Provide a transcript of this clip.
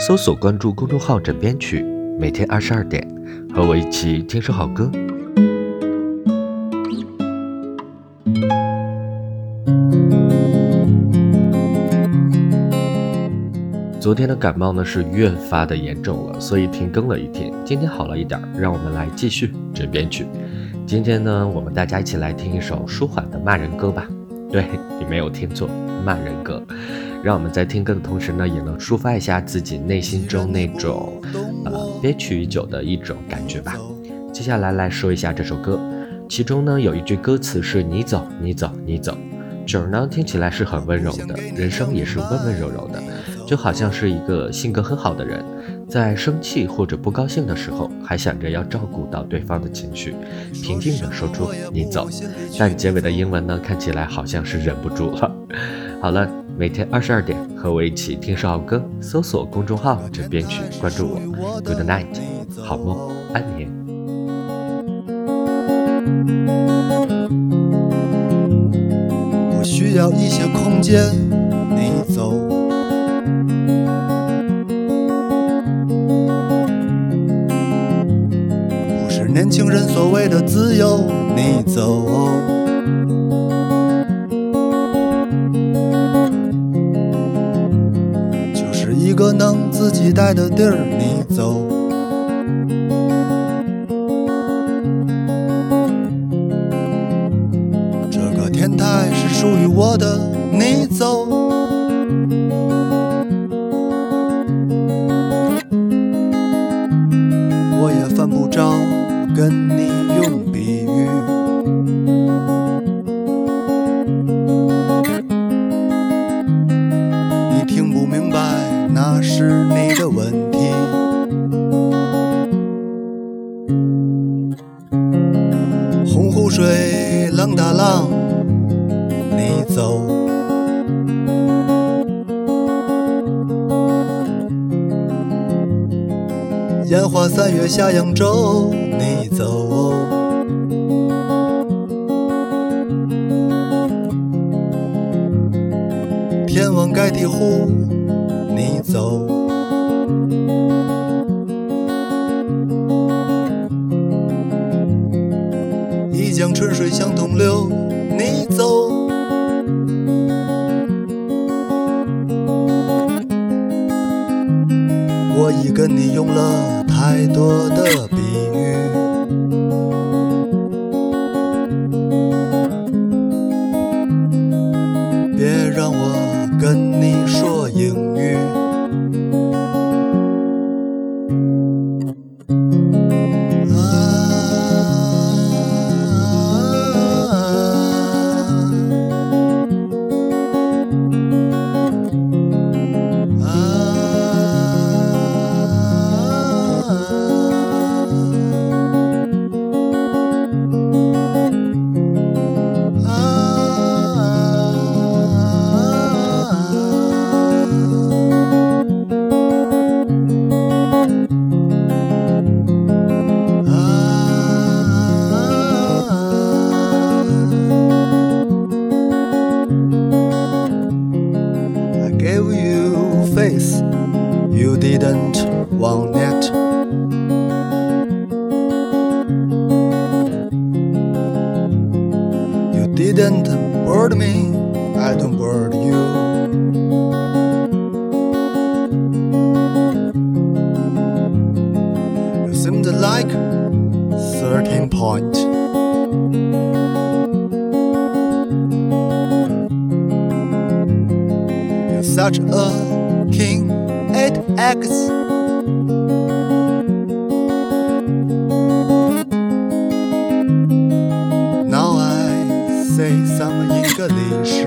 搜索关注公众号“枕边曲”，每天二十二点，和我一起听首好歌。昨天的感冒呢是越发的严重了，所以停更了一天。今天好了一点，让我们来继续枕边曲。今天呢，我们大家一起来听一首舒缓的骂人歌吧。对你没有听错，骂人歌。让我们在听歌的同时呢，也能抒发一下自己内心中那种呃憋屈已久的一种感觉吧。接下来来说一下这首歌，其中呢有一句歌词是你走，你走，你走。曲儿呢听起来是很温柔的，人声也是温温柔柔的，就好像是一个性格很好的人，在生气或者不高兴的时候，还想着要照顾到对方的情绪，平静地说出你走。但结尾的英文呢看起来好像是忍不住了。好了，每天二十二点和我一起听首好歌，搜索公众号“枕边曲”，关注我。Good night，好梦，安眠。需要一些空间，你走。年轻人所谓的自由，你走。就是一个能自己待的地儿，你走。这个天台是属于我的，你走，我也犯不着跟你用比喻。你听不明白，那是你的问题。洪湖水，浪打浪。你走，烟花三月下扬州，你走，天王盖地虎，你走，一江春水向东流，你走。我已跟你用了太多的 you didn't want it. You didn't board me, I don't board you. You seemed like 13 point. You're such a king at X. Now I say some English.